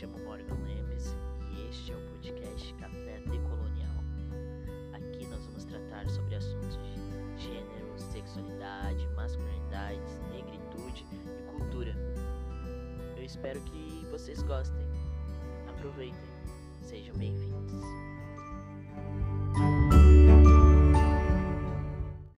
chamo Morgan Lemes e este é o podcast Café Decolonial. Aqui nós vamos tratar sobre assuntos de gênero, sexualidade, masculinidade, negritude e cultura. Eu espero que vocês gostem. Aproveitem. Sejam bem-vindos.